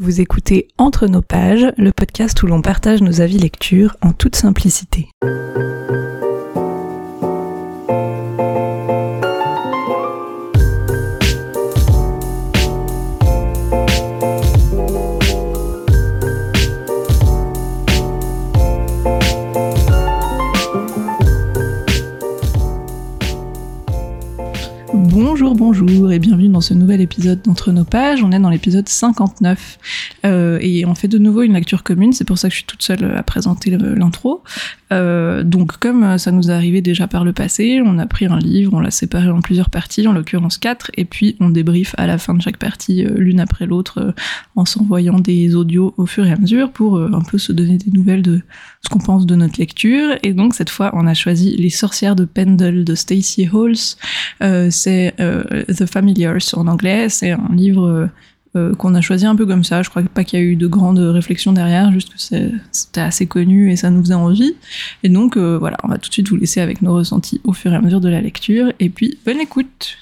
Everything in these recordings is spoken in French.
Vous écoutez Entre nos pages, le podcast où l'on partage nos avis lecture en toute simplicité. Bonjour, bonjour et bienvenue dans ce nouvel épisode d'Entre nos pages. On est dans l'épisode 59 euh, et on fait de nouveau une lecture commune. C'est pour ça que je suis toute seule à présenter l'intro. Euh, donc comme ça nous est arrivé déjà par le passé, on a pris un livre, on l'a séparé en plusieurs parties, en l'occurrence quatre, et puis on débriefe à la fin de chaque partie euh, l'une après l'autre euh, en s'envoyant des audios au fur et à mesure pour euh, un peu se donner des nouvelles de ce qu'on pense de notre lecture. Et donc cette fois, on a choisi Les sorcières de Pendle de Stacey Halls. c'est The Familiars en anglais. C'est un livre euh, qu'on a choisi un peu comme ça. Je crois pas qu'il y a eu de grandes réflexions derrière, juste que c'était assez connu et ça nous faisait envie. Et donc euh, voilà, on va tout de suite vous laisser avec nos ressentis au fur et à mesure de la lecture. Et puis, bonne écoute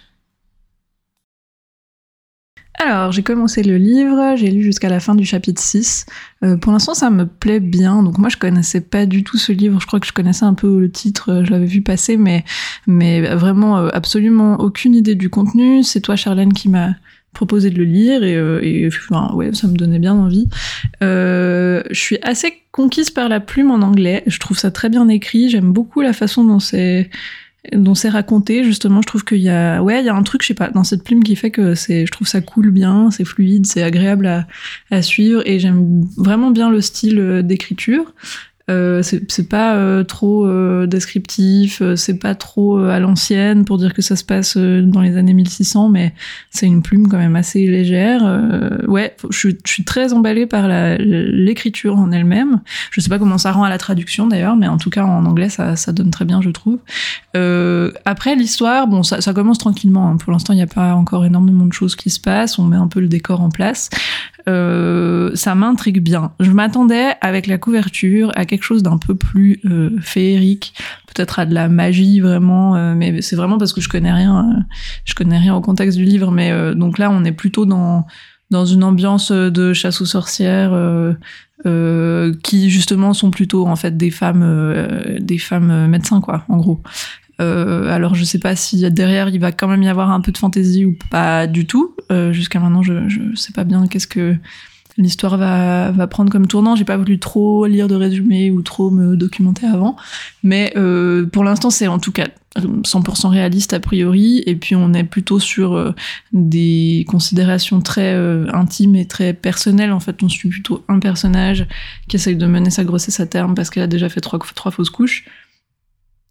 alors, j'ai commencé le livre, j'ai lu jusqu'à la fin du chapitre 6. Euh, pour l'instant, ça me plaît bien. Donc moi, je connaissais pas du tout ce livre. Je crois que je connaissais un peu le titre, je l'avais vu passer, mais, mais vraiment absolument aucune idée du contenu. C'est toi, Charlène, qui m'a proposé de le lire et, euh, et enfin, ouais, ça me donnait bien envie. Euh, je suis assez conquise par la plume en anglais. Je trouve ça très bien écrit. J'aime beaucoup la façon dont c'est dont c'est raconté justement je trouve qu'il y a ouais il y a un truc je sais pas dans cette plume qui fait que c'est je trouve ça coule bien c'est fluide c'est agréable à, à suivre et j'aime vraiment bien le style euh, d'écriture euh, c'est pas euh, trop euh, descriptif, euh, c'est pas trop à l'ancienne pour dire que ça se passe dans les années 1600, mais c'est une plume quand même assez légère. ouais, je, je, suis très emballée par l'écriture en elle-même. Je sais pas comment ça rend à la traduction d'ailleurs, mais en tout cas en anglais ça, ça donne très bien, je trouve. après l'histoire, bon, ça, ça, commence tranquillement. Hein. Pour l'instant, il n'y a pas encore énormément de choses qui se passent. On met un peu le décor en place. Ça m'intrigue bien. Je m'attendais avec la couverture à quelque chose d'un peu plus euh, féerique, peut-être à de la magie vraiment, euh, mais c'est vraiment parce que je connais rien, euh, je connais rien au contexte du livre, mais donc là on est plutôt dans dans une ambiance de chasse aux sorcières qui justement sont plutôt en fait des femmes des femmes médecins quoi en gros alors je sais pas si derrière il va quand même y avoir un peu de fantaisie ou pas du tout jusqu'à maintenant je je sais pas bien qu'est-ce que l'histoire va, prendre comme tournant. J'ai pas voulu trop lire de résumé ou trop me documenter avant, mais euh, pour l'instant c'est en tout cas 100% réaliste a priori, et puis on est plutôt sur euh, des considérations très euh, intimes et très personnelles. En fait, on suit plutôt un personnage qui essaye de mener sa grossesse à terme parce qu'elle a déjà fait trois, trois fausses couches.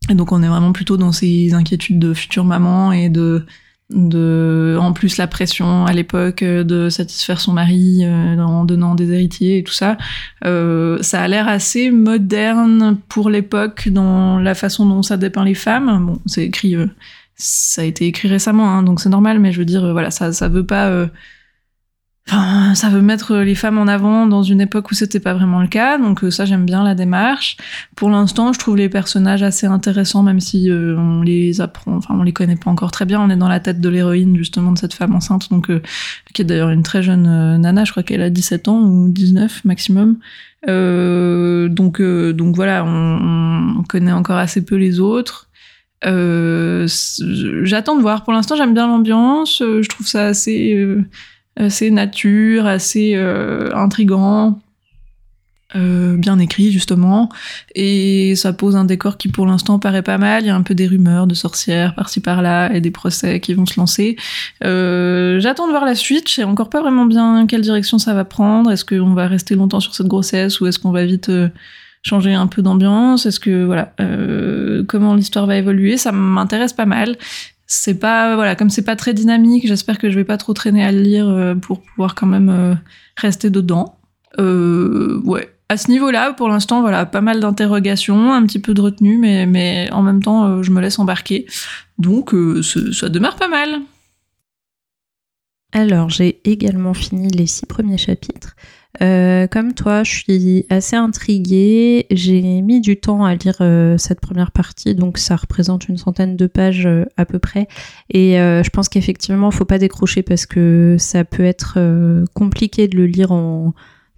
Et donc on est vraiment plutôt dans ces inquiétudes de future maman et de de en plus la pression à l'époque euh, de satisfaire son mari euh, en donnant des héritiers et tout ça euh, ça a l'air assez moderne pour l'époque dans la façon dont ça dépeint les femmes. Bon c'est écrit ça a été écrit récemment hein, donc c'est normal mais je veux dire voilà ça ça veut pas Enfin, ça veut mettre les femmes en avant dans une époque où c'était pas vraiment le cas, donc euh, ça j'aime bien la démarche. Pour l'instant, je trouve les personnages assez intéressants, même si euh, on les apprend, enfin on les connaît pas encore très bien. On est dans la tête de l'héroïne justement de cette femme enceinte, donc euh, qui est d'ailleurs une très jeune nana, je crois qu'elle a 17 ans ou 19 maximum. donc donc voilà, on, on, connaît encore assez peu les autres. J'attends de voir. Pour l'instant, j'aime bien l'ambiance. je trouve ça assez assez nature, assez euh, intrigant, euh, bien écrit justement, et ça pose un décor qui pour l'instant paraît pas mal. Il y a un peu des rumeurs de sorcières par-ci par-là et des procès qui vont se lancer. Euh, J'attends de voir la suite. Je sais encore pas vraiment bien quelle direction ça va prendre. Est-ce qu'on va rester longtemps sur cette grossesse ou est-ce qu'on va vite changer un peu d'ambiance? Est-ce que voilà, comment l'histoire va évoluer? Ça m'intéresse pas mal c'est pas voilà comme c'est pas très dynamique j'espère que je vais pas trop traîner à le lire euh, pour pouvoir quand même euh, rester dedans. Euh, ouais. À ce niveau-là pour l'instant voilà pas mal d'interrogations un petit peu de retenue mais mais en même temps euh, je me laisse embarquer. Donc ça demeure pas mal Alors, j'ai également fini les six premiers chapitres. Euh, comme toi, je suis assez intriguée. J'ai mis du temps à lire euh, cette première partie, donc ça représente une centaine de pages euh, à peu près. Et je pense qu'effectivement, il faut pas décrocher parce que ça peut être compliqué de le lire en,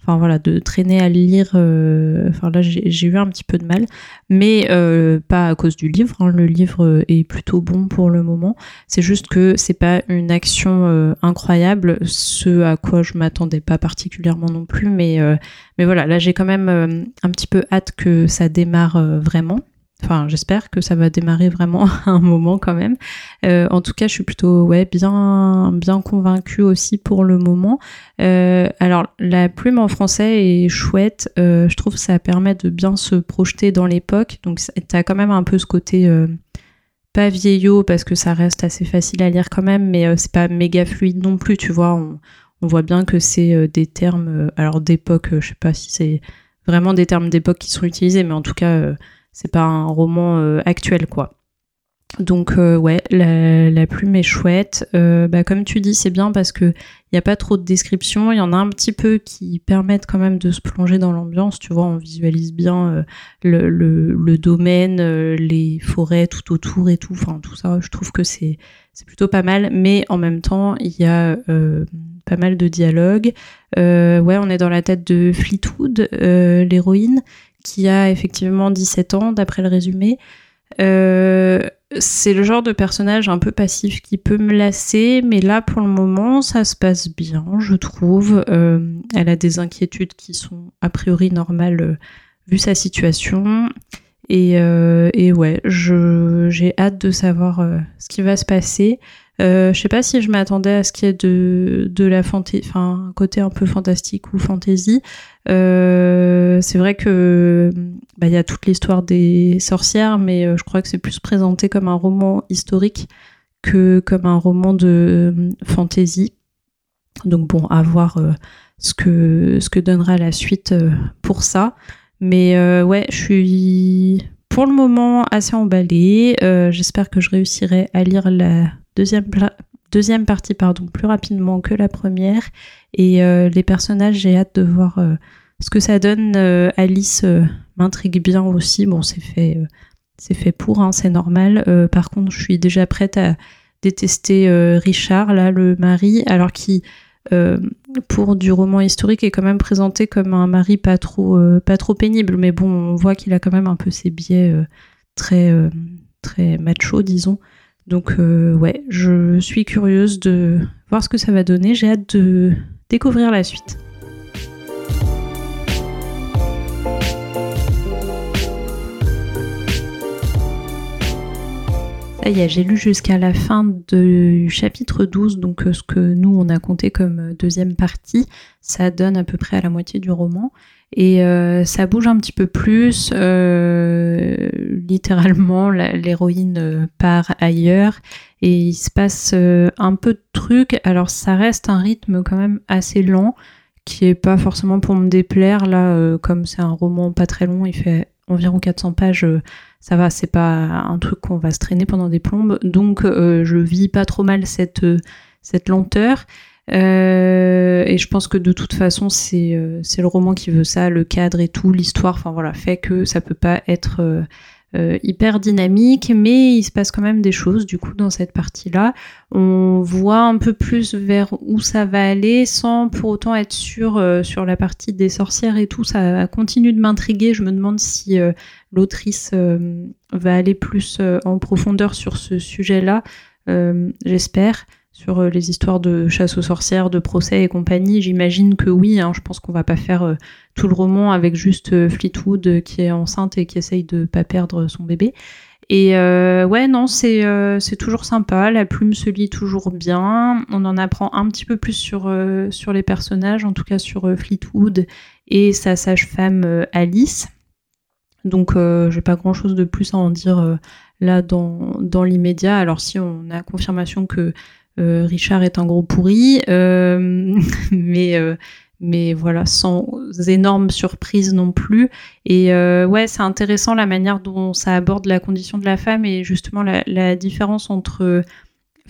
enfin voilà, de traîner à lire. Euh, enfin là, j'ai eu un petit peu de mal, mais euh, pas à cause du livre. Hein. le livre est plutôt bon pour le moment. C'est juste que c'est pas une action euh, incroyable, ce à quoi je m'attendais pas particulièrement non plus. Mais mais voilà, là j'ai quand même un petit peu hâte que ça démarre vraiment. Enfin, j'espère que ça va démarrer vraiment à un moment quand même. Euh, en tout cas, je suis plutôt ouais bien bien convaincue aussi pour le moment. Euh, alors, la plume en français est chouette. Euh, je trouve que ça permet de bien se projeter dans l'époque. Donc, t'as quand même un peu ce côté pas vieillot parce que ça reste assez facile à lire quand même, mais c'est pas méga fluide non plus. Tu vois, on, on voit bien que c'est des termes alors d'époque. je sais pas si c'est vraiment des termes d'époque qui sont utilisés, mais en tout cas c'est pas un roman euh, actuel quoi. Donc euh, ouais, la, plume est chouette. Euh, bah, comme tu dis, c'est bien parce que il n'y a pas trop de descriptions. Il y en a un petit peu qui permettent quand même de se plonger dans l'ambiance. Tu vois, on visualise bien le, domaine, les forêts tout autour et tout. Enfin, tout ça, je trouve que c'est c'est plutôt pas mal. Mais en même temps, il y a pas mal de dialogues. ouais, on est dans la tête de Fleetwood, l'héroïne qui a effectivement 17 ans, d'après le résumé. Euh, c'est le genre de personnage un peu passif qui peut me lasser, mais là pour le moment ça se passe bien, je trouve. Euh, elle a des inquiétudes qui sont a priori normales euh, vu sa situation. Et, et ouais, j'ai hâte de savoir ce qui va se passer. Euh, je sais pas si je m'attendais à ce qu'il y ait de, la fantaisie, enfin, un côté un peu fantastique ou fantasy. Euh, c'est vrai que bah, il y a toute l'histoire des sorcières, mais euh, je crois que c'est plus présenté comme un roman historique que comme un roman de euh, fantasy. Donc bon, à voir ce que ce que donnera la suite pour ça. Mais ouais, je suis pour le moment assez emballée. J'espère que je réussirai à lire la deuxième, deuxième partie pardon, plus rapidement que la première. Et euh, les personnages, j'ai hâte de voir euh, ce que ça donne. Euh, Alice m'intrigue bien aussi. Bon, c'est fait, fait pour, hein, c'est normal. par contre, je suis déjà prête à détester Richard, là, le mari, alors qui, pour du roman historique, est quand même présenté comme un mari pas trop, pas trop pénible. Mais bon, on voit qu'il a quand même un peu ses biais très, très macho, disons. Donc euh, ouais, je suis curieuse de voir ce que ça va donner. J'ai hâte de découvrir la suite. J'ai lu jusqu'à la fin du chapitre 12, donc euh, ce que nous on a compté comme deuxième partie, ça donne à peu près à la moitié du roman. Et euh, ça bouge un petit peu plus. Euh, littéralement, l'héroïne euh, part ailleurs et il se passe un peu de trucs. Alors ça reste un rythme quand même assez lent, qui est pas forcément pour me déplaire. Là, comme c'est un roman pas très long, il fait environ 400 pages. Ça va, c'est pas un truc qu'on va se traîner pendant des plombes. Donc je vis pas trop mal cette cette lenteur. Euh, et je pense que de toute façon, c'est euh, c'est le roman qui veut ça, le cadre et tout, l'histoire, enfin voilà, fait que ça peut pas être euh, hyper dynamique, mais il se passe quand même des choses du coup dans cette partie-là. On voit un peu plus vers où ça va aller sans pour autant être sûr sur la partie des sorcières et tout. Ça continue de m'intriguer. Je me demande si l'autrice va aller plus en profondeur sur ce sujet-là. J'espère sur euh, les histoires de chasse aux sorcières, de procès et compagnie, j'imagine que oui. Hein, je pense qu'on va pas faire euh, tout le roman avec juste euh, Fleetwood qui est enceinte et qui essaye de pas perdre son bébé. Et ouais, non, c'est toujours sympa. La plume se lit toujours bien. On en apprend un petit peu plus sur les personnages, en tout cas sur Fleetwood et sa sage-femme Alice. Donc, j'ai pas grand chose de plus à en dire là dans, l'immédiat. Alors, si on a confirmation que Richard est un gros pourri, euh, mais euh, mais voilà, sans énorme surprise non plus. Et ouais, c'est intéressant la manière dont ça aborde la condition de la femme et justement la, différence entre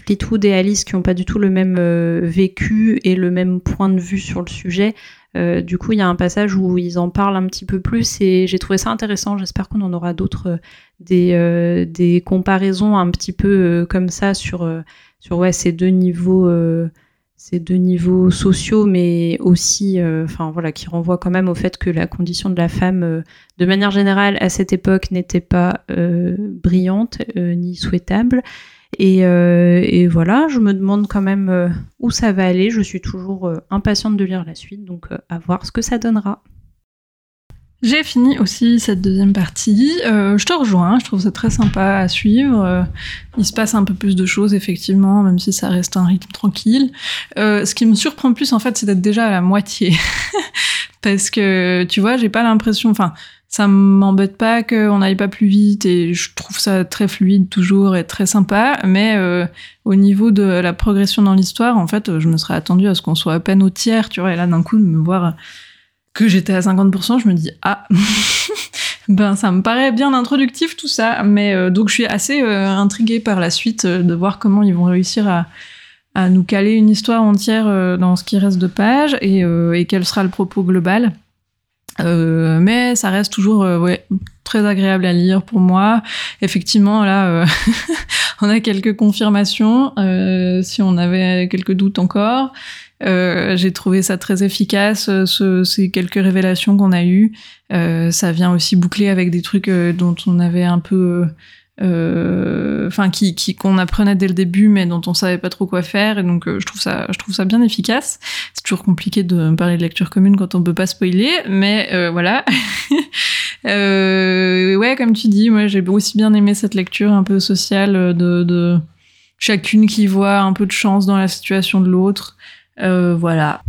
Fleetwood et Alice qui n'ont pas du tout le même vécu et le même point de vue sur le sujet. Du coup, il y a un passage où ils en parlent un petit peu plus et j'ai trouvé ça intéressant. J'espère qu'on en aura d'autres, des, des comparaisons un petit peu comme ça sur, sur ouais, ces deux niveaux ces deux niveaux sociaux, mais aussi, euh, enfin voilà, qui renvoient quand même au fait que la condition de la femme, euh, de manière générale, à cette époque, n'était pas euh, brillante ni souhaitable. Et, et, voilà, je me demande quand même où ça va aller. Je suis toujours impatiente de lire la suite, donc à voir ce que ça donnera. J'ai fini aussi cette deuxième partie. Euh, je te rejoins, je trouve ça très sympa à suivre. Euh, il se passe un peu plus de choses, effectivement, même si ça reste un rythme tranquille. Euh, ce qui me surprend plus, en fait, c'est d'être déjà à la moitié. Parce que, tu vois, j'ai pas l'impression... Enfin, ça m'embête pas qu'on n'aille pas plus vite et je trouve ça très fluide toujours et très sympa. Mais au niveau de la progression dans l'histoire, en fait, je me serais attendue à ce qu'on soit à peine au tiers, tu vois. Et là, d'un coup, de me voir que j'étais à 50%, je me dis ah ben ça me paraît bien introductif tout ça, mais euh, donc je suis assez euh, intriguée par la suite euh, de voir comment ils vont réussir à, nous caler une histoire entière dans ce qui reste de pages et, et quel sera le propos global. Mais ça reste toujours ouais, très agréable à lire pour moi. Effectivement, là, on a quelques confirmations, si on avait quelques doutes encore. Euh, j'ai trouvé ça très efficace, euh, ce, ces quelques révélations qu'on a eues. Euh, ça vient aussi boucler avec des trucs euh, dont on avait un peu... Enfin, qui, qu'on apprenait dès le début, mais dont on savait pas trop quoi faire. Et donc, je trouve ça, je trouve ça bien efficace. C'est toujours compliqué de parler de lecture commune quand on peut pas spoiler, mais voilà. ouais, comme tu dis, moi j'ai aussi bien aimé cette lecture un peu sociale de, chacune qui voit un peu de chance dans la situation de l'autre. Euh, voilà.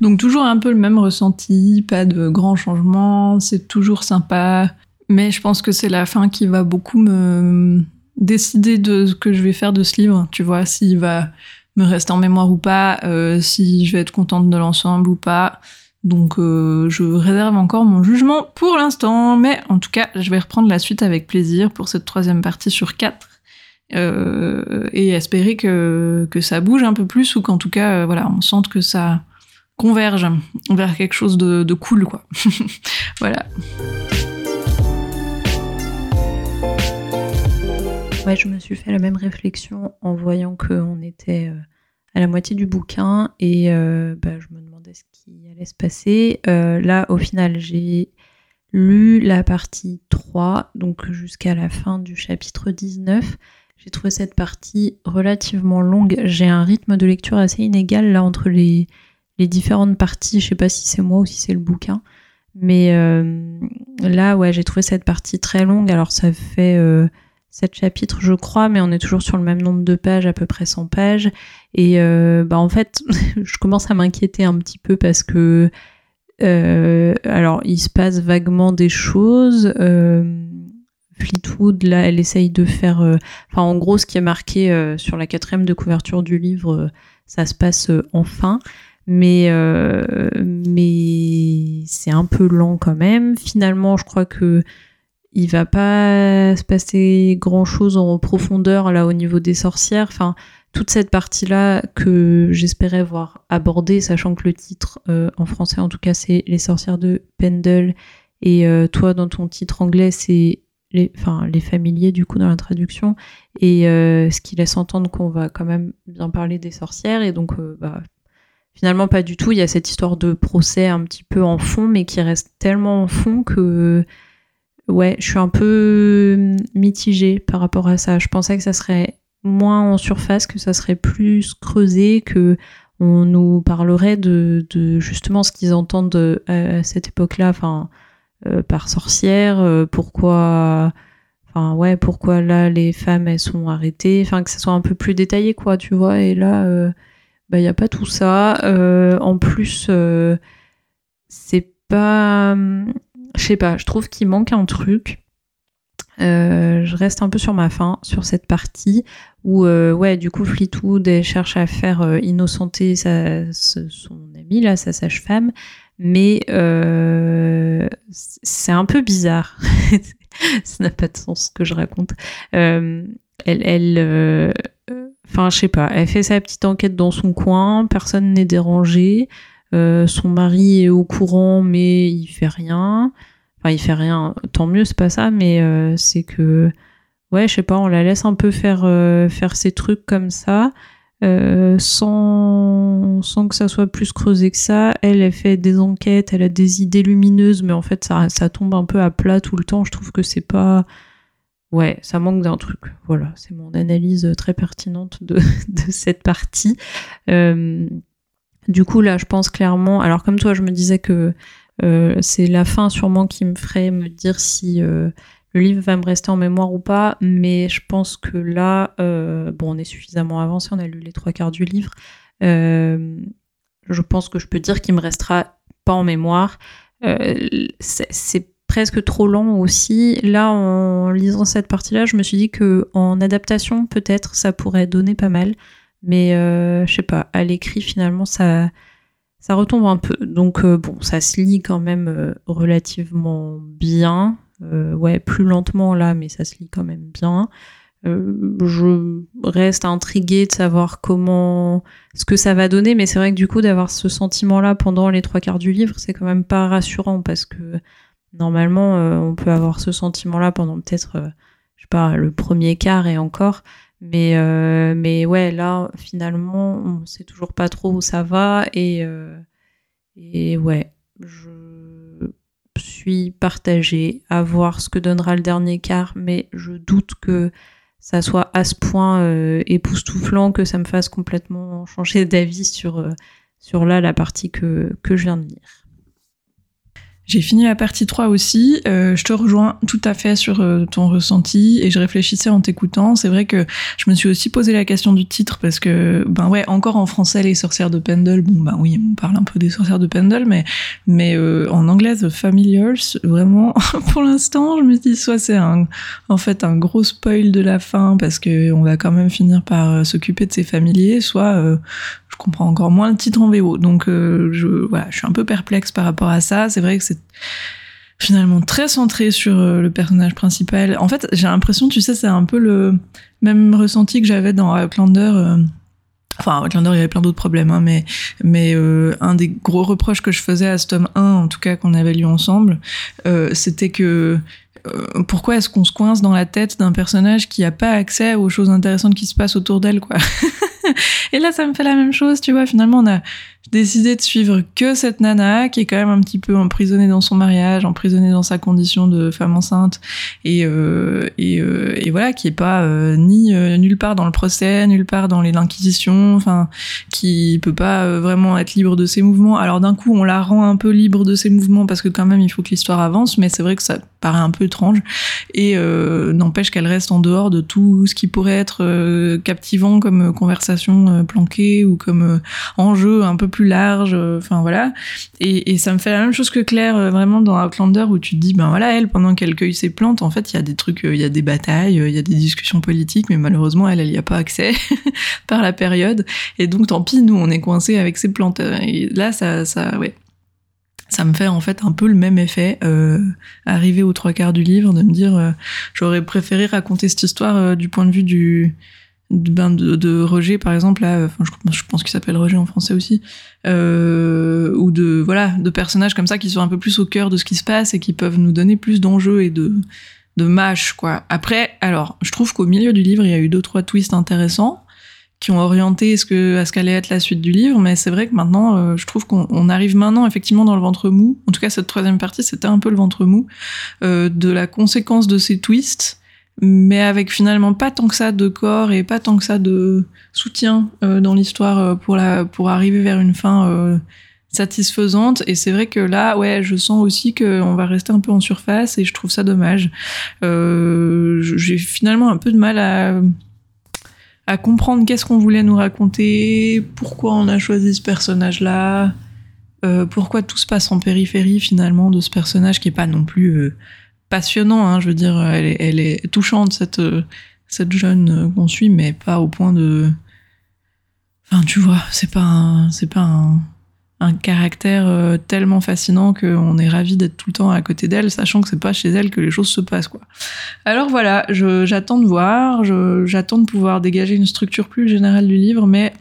Donc toujours un peu le même ressenti, pas de grands changements, c'est toujours sympa. Mais je pense que c'est la fin qui va beaucoup me décider de ce que je vais faire de ce livre. Tu vois, s'il va me rester en mémoire ou pas, euh, si je vais être contente de l'ensemble ou pas. Donc euh, je réserve encore mon jugement pour l'instant, mais en tout cas, je vais reprendre la suite avec plaisir pour cette troisième partie sur quatre. Euh, et espérer que, que ça bouge un peu plus ou qu'en tout cas, voilà, on sente que ça converge vers quelque chose de, de cool, quoi. voilà. Ouais, je me suis fait la même réflexion en voyant qu'on était euh, à la moitié du bouquin et bah, je me demandais ce qui allait se passer. là, au final, j'ai lu la partie 3, donc jusqu'à la fin du chapitre 19. J'ai trouvé cette partie relativement longue. J'ai un rythme de lecture assez inégal là entre les, les différentes parties. Je sais pas si c'est moi ou si c'est le bouquin. Mais euh, là, ouais, j'ai trouvé cette partie très longue. Alors, ça fait 7 chapitres, je crois, mais on est toujours sur le même nombre de pages, à peu près 100 pages. Et euh, bah, en fait, je commence à m'inquiéter un petit peu parce que. Euh, alors, il se passe vaguement des choses. Euh, Fleetwood, là, elle essaye de faire. Euh, enfin, en gros, ce qui est marqué sur la quatrième de couverture du livre, ça se passe enfin. Mais, mais c'est un peu lent quand même. Finalement, je crois que il va pas se passer grand chose en profondeur là au niveau des sorcières. Enfin, toute cette partie-là que j'espérais voir abordée, sachant que le titre en français en tout cas c'est Les sorcières de Pendle. Et toi dans ton titre anglais c'est les, enfin, les familiers du coup dans la traduction, et euh, ce qui laisse entendre qu'on va quand même bien parler des sorcières, et donc euh, bah, finalement pas du tout, il y a cette histoire de procès un petit peu en fond, mais qui reste tellement en fond que ouais, je suis un peu mitigée par rapport à ça. Je pensais que ça serait moins en surface, que ça serait plus creusé, que on nous parlerait de, de justement ce qu'ils entendent à cette époque-là, enfin euh, par sorcière, euh, pourquoi enfin ouais pourquoi là les femmes elles sont arrêtées. Enfin que ça soit un peu plus détaillé quoi tu vois. Et là euh, bah il y a pas tout ça. En plus c'est pas je sais pas je trouve qu'il manque un truc je reste un peu sur ma faim sur cette partie où ouais du coup Fleetwood cherche à faire innocenter sa, son ami là sa sage-femme mais euh, c'est un peu bizarre. ça n'a pas de sens ce que je raconte. Euh, elle, elle, euh, enfin, je sais pas, elle fait sa petite enquête dans son coin, personne n'est dérangé. Euh, son mari est au courant, mais il fait rien. Enfin, il fait rien, tant mieux, c'est pas ça, mais euh, c'est que, ouais, je sais pas, on la laisse un peu faire, euh, faire ses trucs comme ça. sans, sans que ça soit plus creusé que ça. Elle, elle fait des enquêtes, elle a des idées lumineuses, mais en fait, ça, ça tombe un peu à plat tout le temps. Je trouve que c'est pas, Ouais, ça manque d'un truc. Voilà, c'est mon analyse très pertinente de, de cette partie. Euh, du coup, là, je pense clairement. Alors, comme toi, je me disais que euh, c'est la fin sûrement qui me ferait me dire si euh, le livre va me rester en mémoire ou pas. Mais je pense que là, bon, on est suffisamment avancé, on a lu les trois quarts du livre. je pense que je peux dire qu'il me restera pas en mémoire. c'est presque trop lent aussi. Là, en lisant cette partie-là, je me suis dit que en adaptation, peut-être, ça pourrait donner pas mal. Mais euh, je sais pas, à l'écrit, finalement, ça, ça retombe un peu. Donc euh, bon, ça se lit quand même euh, relativement bien. ouais, plus lentement là, mais ça se lit quand même bien. je reste intriguée de savoir comment, ce que ça va donner, mais c'est vrai que du coup d'avoir ce sentiment-là pendant les trois quarts du livre, c'est quand même pas rassurant parce que Normalement, on peut avoir ce sentiment-là pendant peut-être, je sais pas, le premier quart et encore. Mais, euh, mais ouais, là, finalement, on sait toujours pas trop où ça va. Et, et ouais, je suis partagée à voir ce que donnera le dernier quart, mais je doute que ça soit à ce point époustouflant que ça me fasse complètement changer d'avis sur, sur là la partie que, que je viens de lire. J'ai fini la partie 3 aussi. Euh, je te rejoins tout à fait sur euh, ton ressenti et je réfléchissais en t'écoutant. C'est vrai que je me suis aussi posé la question du titre parce que, ben ouais, encore en français, les sorcières de Pendle, bon, ben oui, on parle un peu des sorcières de Pendle, mais, mais euh, en anglais, The Familiars, vraiment, pour l'instant, je me dis soit c'est un, en fait un gros spoil de la fin parce que on va quand même finir par s'occuper de ses familiers, soit comprends encore moins le titre en VO. Donc euh, je, voilà, je suis un peu perplexe par rapport à ça. C'est vrai que c'est finalement très centré sur euh, le personnage principal. En fait, j'ai l'impression, tu sais, c'est un peu le même ressenti que j'avais dans Outlander. Euh, enfin, Outlander, il y avait plein d'autres problèmes, hein, mais, mais un des gros reproches que je faisais à ce tome 1, en tout cas qu'on avait lu ensemble, c'était que pourquoi est-ce qu'on se coince dans la tête d'un personnage qui a pas accès aux choses intéressantes qui se passent autour d'elle, quoi? Et là, ça me fait la même chose, tu vois. Finalement, on a décidé de suivre que cette nana qui est quand même un petit peu emprisonnée dans son mariage, emprisonnée dans sa condition de femme enceinte, et euh, euh, et, voilà, qui est pas euh, ni nulle part dans le procès, nulle part dans les l'inquisition, enfin, qui peut pas vraiment être libre de ses mouvements. Alors d'un coup, on la rend un peu libre de ses mouvements parce que quand même, il faut que l'histoire avance, mais c'est vrai que ça paraît un peu étrange et n'empêche qu'elle reste en dehors de tout ce qui pourrait être captivant comme conversation planquée ou comme enjeu un peu plus large, euh, enfin voilà. Et, ça me fait la même chose que Claire, euh, vraiment dans Outlander, où tu te dis, ben voilà, elle, pendant qu'elle cueille ses plantes, en fait, il y a des trucs, euh, il y a des batailles, il y a des discussions politiques, mais malheureusement, elle, elle n'y a pas accès par la période. Et donc, tant pis, nous, on est coincés avec ses plantes. Et là, ça, ça, ouais, ça me fait en fait un peu le même effet arriver aux trois quarts du livre de me dire j'aurais préféré raconter cette histoire du point de vue du ben de, de, Roger par exemple là enfin je, je pense qu'il s'appelle Roger en français aussi euh, ou de voilà de personnages comme ça qui sont un peu plus au cœur de ce qui se passe et qui peuvent nous donner plus d'enjeux et de de mâche quoi. Après alors je trouve qu'au milieu du livre il y a eu deux trois twists intéressants qui ont orienté ce que à ce qu'allait être la suite du livre mais c'est vrai que maintenant euh, je trouve qu'on arrive maintenant effectivement dans le ventre mou. En tout cas cette troisième partie c'était un peu le ventre mou euh, de la conséquence de ces twists mais avec finalement pas tant que ça de corps et pas tant que ça de soutien euh, dans l'histoire euh, pour la pour arriver vers une fin euh, satisfaisante. Et c'est vrai que là ouais je sens aussi qu'on va rester un peu en surface et je trouve ça dommage. J'ai finalement un peu de mal à à comprendre qu'est-ce qu'on voulait nous raconter pourquoi on a choisi ce personnage là pourquoi tout se passe en périphérie finalement de ce personnage qui est pas non plus passionnant. Hein, je veux dire, elle est, touchante cette cette jeune qu'on suit, mais pas au point de. Enfin, tu vois, c'est pas pas un, un caractère euh, tellement fascinant qu'on est ravi d'être tout le temps à côté d'elle, sachant que c'est pas chez elle que les choses se passent, quoi. Alors voilà, j'attends de voir, j'attends de pouvoir dégager une structure plus générale du livre, mais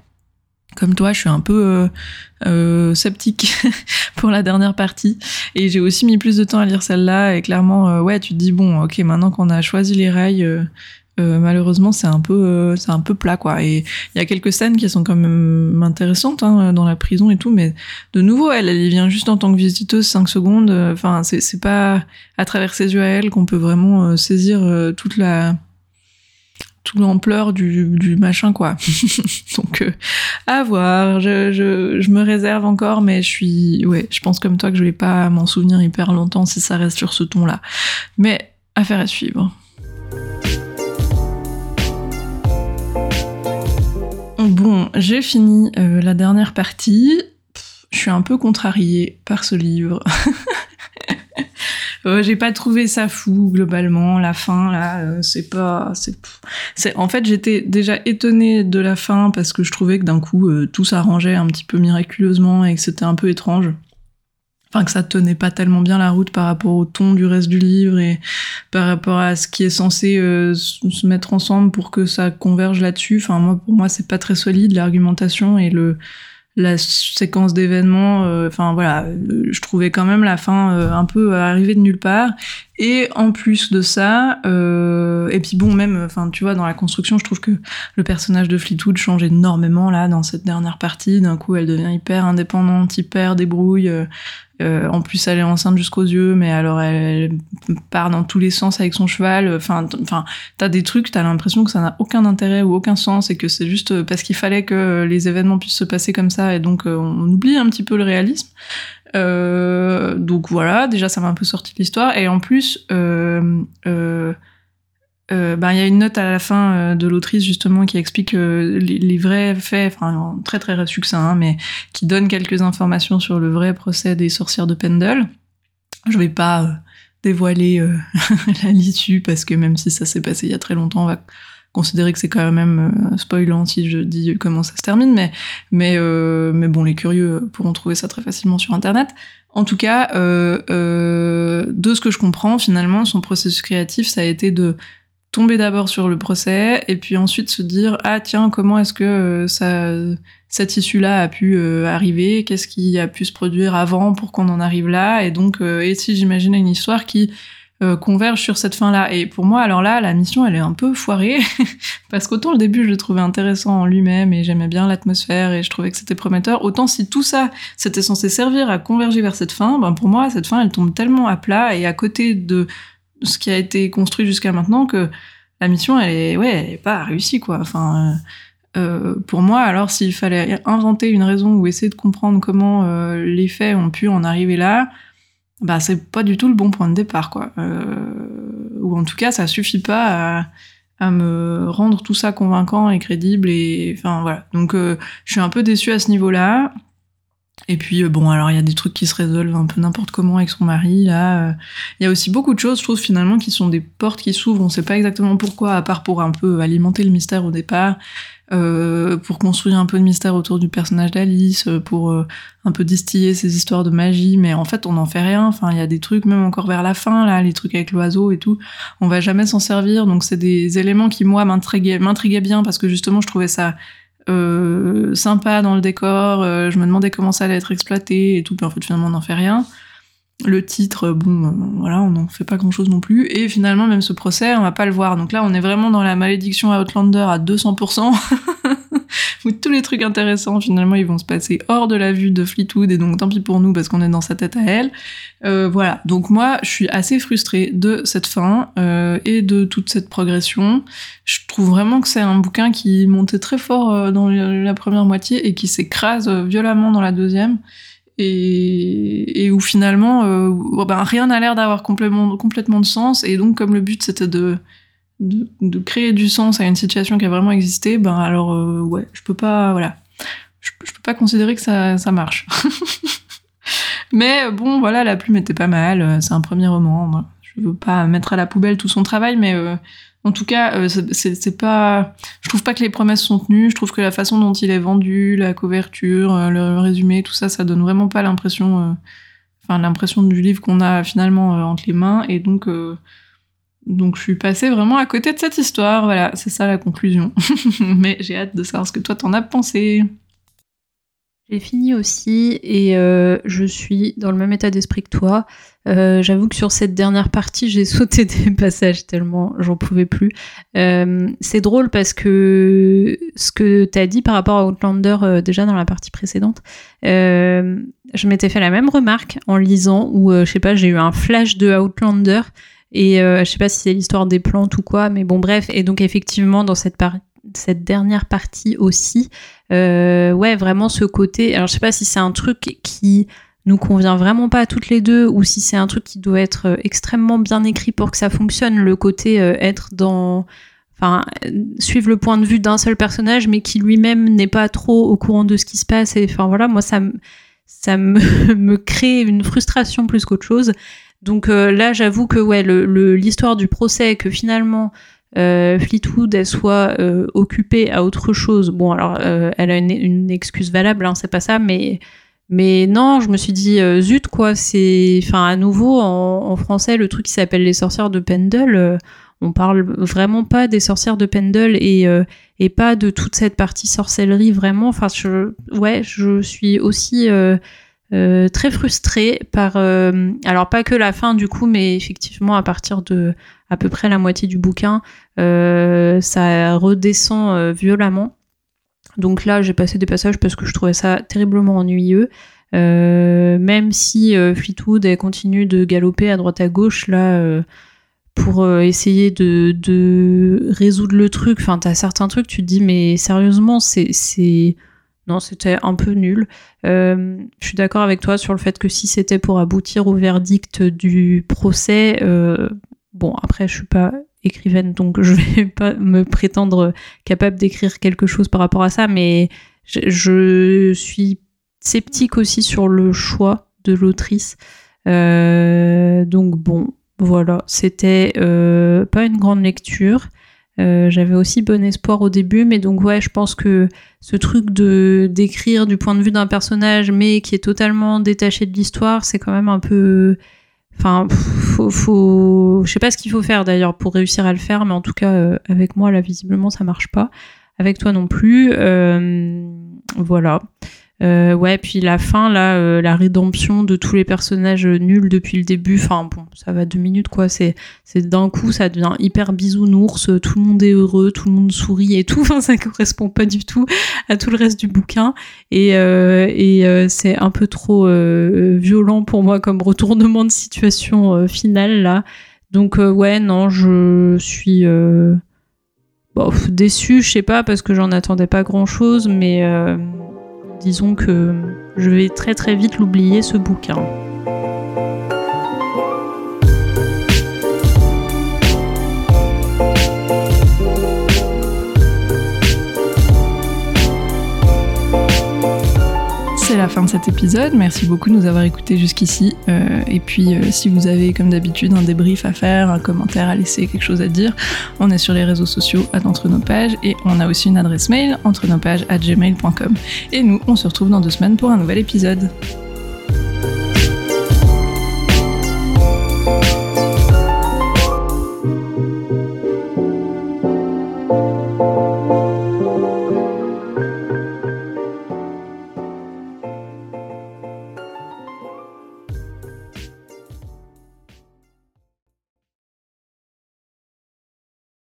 comme toi, je suis un peu euh, euh, sceptique pour la dernière partie. Et j'ai aussi mis plus de temps à lire celle-là. Et clairement, ouais, tu te dis, bon, ok, maintenant qu'on a choisi les rails, euh, malheureusement c'est un peu euh, c'est un peu plat quoi et il y a quelques scènes qui sont quand même intéressantes hein, dans la prison et tout mais de nouveau elle elle vient juste en tant que visiteuse 5 secondes enfin c'est pas à travers ses yeux à elle qu'on peut vraiment euh, saisir toute la toute l'ampleur du, du machin quoi donc à voir je, je, je me réserve encore mais je suis ouais je pense comme toi que je vais pas m'en souvenir hyper longtemps si ça reste sur ce ton là mais affaire à suivre Bon, j'ai fini euh, la dernière partie. je suis un peu contrariée par ce livre. Euh, j'ai pas trouvé ça fou globalement. La fin là, euh, c'est pas, c'est, en fait j'étais déjà étonnée de la fin parce que je trouvais que d'un coup tout s'arrangeait un petit peu miraculeusement et que c'était un peu étrange enfin que ça tenait pas tellement bien la route par rapport au ton du reste du livre et par rapport à ce qui est censé euh, se mettre ensemble pour que ça converge là-dessus. Enfin moi pour moi c'est pas très solide l'argumentation et le la séquence d'événements. Euh, enfin voilà, je trouvais quand même la fin euh, un peu arrivée de nulle part. Et en plus de ça, et puis bon même, enfin tu vois dans la construction, je trouve que le personnage de Fleetwood change énormément là dans cette dernière partie. D'un coup, elle devient hyper indépendante, hyper débrouille. Euh, en plus, elle est enceinte jusqu'aux yeux, mais alors elle, part dans tous les sens avec son cheval. Enfin, enfin, t'as des trucs, t'as l'impression que ça n'a aucun intérêt ou aucun sens et que c'est juste parce qu'il fallait que les événements puissent se passer comme ça et donc euh, on oublie un petit peu le réalisme. Euh, donc voilà, déjà ça m'a un peu sorti de l'histoire et en plus. Euh, euh, ben, il y a une note à la fin euh, de l'autrice justement qui explique euh, les, vrais faits, enfin très très succinct, hein, mais qui donne quelques informations sur le vrai procès des sorcières de Pendle. Je vais pas dévoiler la l'issue parce que même si ça s'est passé il y a très longtemps, on va considérer que c'est quand même spoilant si je dis comment ça se termine, mais mais mais bon, les curieux pourront trouver ça très facilement sur internet. En tout cas, de ce que je comprends, finalement, son processus créatif, ça a été de tomber d'abord sur le procès et puis ensuite se dire ah tiens comment est-ce que euh, ça cette issue-là a pu euh, arriver? Qu'est-ce qui a pu se produire avant pour qu'on en arrive là? Et donc euh, et si j'imaginais une histoire qui converge sur cette fin-là? Et pour moi alors là la mission elle est un peu foirée parce qu'autant le début je le trouvais intéressant en lui-même et j'aimais bien l'atmosphère et je trouvais que c'était prometteur autant si tout ça c'était censé servir à converger vers cette fin ben pour moi cette fin elle tombe tellement à plat et à côté de ce qui a été construit jusqu'à maintenant que la mission elle est ouais pas réussie quoi. Enfin euh, euh, pour moi alors s'il fallait inventer une raison ou essayer de comprendre comment euh, les faits ont pu en arriver là bah c'est pas du tout le bon point de départ quoi. Ou en tout cas ça suffit pas à, à, me rendre tout ça convaincant et crédible et enfin voilà. Donc je suis un peu déçue à ce niveau là et puis euh, bon, alors il y a des trucs qui se résolvent un peu n'importe comment avec son mari. Là, euh. il y a aussi beaucoup de choses, je trouve finalement, qui sont des portes qui s'ouvrent. On sait pas exactement pourquoi, à part pour un peu alimenter le mystère au départ, euh, pour construire un peu de mystère autour du personnage d'Alice, pour un peu distiller ces histoires de magie. Mais en fait, on n'en fait rien. Enfin, il y a des trucs même encore vers la fin là, les trucs avec l'oiseau et tout. On va jamais s'en servir. Donc c'est des éléments qui moi m'intriguaient, bien parce que justement, je trouvais ça sympa dans le décor. Euh, je me demandais comment ça allait être exploité et tout, puis en fait finalement on n'en fait rien. Le titre, bon, euh, voilà, on n'en fait pas grand chose non plus. Et finalement, même ce procès, on va pas le voir. Donc là, on est vraiment dans la malédiction Outlander à 200%. où tous les trucs intéressants, finalement, ils vont se passer hors de la vue de Fleetwood, et donc tant pis pour nous parce qu'on est dans sa tête à elle. Euh, voilà. Donc moi, je suis assez frustrée de cette fin euh, et de toute cette progression. Je trouve vraiment que c'est un bouquin qui montait très fort dans la première moitié et qui s'écrase violemment dans la deuxième. Et, et où finalement, euh, ben, rien n'a l'air d'avoir complètement, de sens. Et donc, comme le but c'était de de, créer du sens à une situation qui a vraiment existé, ben alors euh, ouais, je peux pas, voilà, je, peux pas considérer que ça, ça marche. mais bon, voilà, la plume était pas mal, c'est un premier roman. je veux pas mettre à la poubelle tout son travail, mais euh, En tout cas, euh, c'est pas. Je trouve pas que les promesses sont tenues. Je trouve que la façon dont il est vendu, la couverture, euh, le résumé, tout ça, ça donne vraiment pas l'impression. Enfin, l'impression du livre qu'on a finalement entre les mains. Et donc, donc, je suis passée vraiment à côté de cette histoire. Voilà, c'est ça la conclusion. Mais j'ai hâte de savoir ce que toi t'en as pensé. J'ai fini aussi et euh, je suis dans le même état d'esprit que toi. Euh, j'avoue que sur cette dernière partie, j'ai sauté des passages tellement j'en pouvais plus. Euh, c'est drôle parce que ce que tu as dit par rapport à Outlander déjà dans la partie précédente, je m'étais fait la même remarque en lisant où, je sais pas, j'ai eu un flash de Outlander et je sais pas si c'est l'histoire des plantes ou quoi, mais bon bref. Et donc effectivement, dans cette dernière partie aussi, euh, ouais, vraiment ce côté. Alors, je sais pas si c'est un truc qui nous convient vraiment pas à toutes les deux ou si c'est un truc qui doit être euh, extrêmement bien écrit pour que ça fonctionne. Le côté euh, être dans. Enfin, suivre le point de vue d'un seul personnage, mais qui lui-même n'est pas trop au courant de ce qui se passe. Et enfin, voilà, moi, ça, ça me, me crée une frustration plus qu'autre chose. Donc là, j'avoue que ouais, l'histoire du procès, que finalement euh, Fleetwood elle soit euh, occupée à autre chose. Bon, alors euh, elle a une, excuse valable, hein, c'est pas ça, mais mais non, je me suis dit zut quoi. C'est, enfin à nouveau en, français le truc qui s'appelle les sorcières de Pendle. on parle vraiment pas des sorcières de Pendle et et pas de toute cette partie sorcellerie vraiment. Enfin, je, ouais, je suis aussi très frustrée par alors pas que la fin du coup mais effectivement à partir de à peu près la moitié du bouquin euh, ça redescend violemment donc là j'ai passé des passages parce que je trouvais ça terriblement ennuyeux même si Fleetwood continue de galoper à droite à gauche là pour essayer de, résoudre le truc enfin t'as certains trucs tu te dis mais sérieusement c'est non, c'était un peu nul. Euh, je suis d'accord avec toi sur le fait que si c'était pour aboutir au verdict du procès, euh, bon, après, je suis pas écrivaine, donc je vais pas me prétendre capable d'écrire quelque chose par rapport à ça, mais je, suis sceptique aussi sur le choix de l'autrice. Euh, donc bon, voilà, c'était pas une grande lecture. Euh, j'avais aussi bon espoir au début, mais donc ouais, je pense que ce truc de d'écrire du point de vue d'un personnage, mais qui est totalement détaché de l'histoire, c'est quand même un peu. Enfin, faut, faut... je sais pas ce qu'il faut faire d'ailleurs pour réussir à le faire, mais en tout cas euh, avec moi là visiblement ça marche pas. Avec toi non plus. Euh, voilà. Euh, ouais, puis la fin, là, euh, la rédemption de tous les personnages nuls depuis le début. Enfin bon, ça va deux minutes quoi. C'est, c'est d'un coup, ça devient hyper bisounours. Tout le monde est heureux, tout le monde sourit et tout. Enfin, ça correspond pas du tout à tout le reste du bouquin. Et, euh, et c'est un peu trop violent pour moi comme retournement de situation finale là. Donc ouais, non, je suis bon, déçue, je sais pas, parce que j'en attendais pas grand chose, mais disons que je vais très très vite l'oublier ce bouquin. De cet épisode. Merci beaucoup de nous avoir écoutés jusqu'ici. Euh, et puis, euh, si vous avez, comme d'habitude, un débrief à faire, un commentaire à laisser, quelque chose à dire, on est sur les réseaux sociaux à Entre nos pages et on a aussi une adresse mail entre nos pages à gmail.com. Et nous, on se retrouve dans deux semaines pour un nouvel épisode.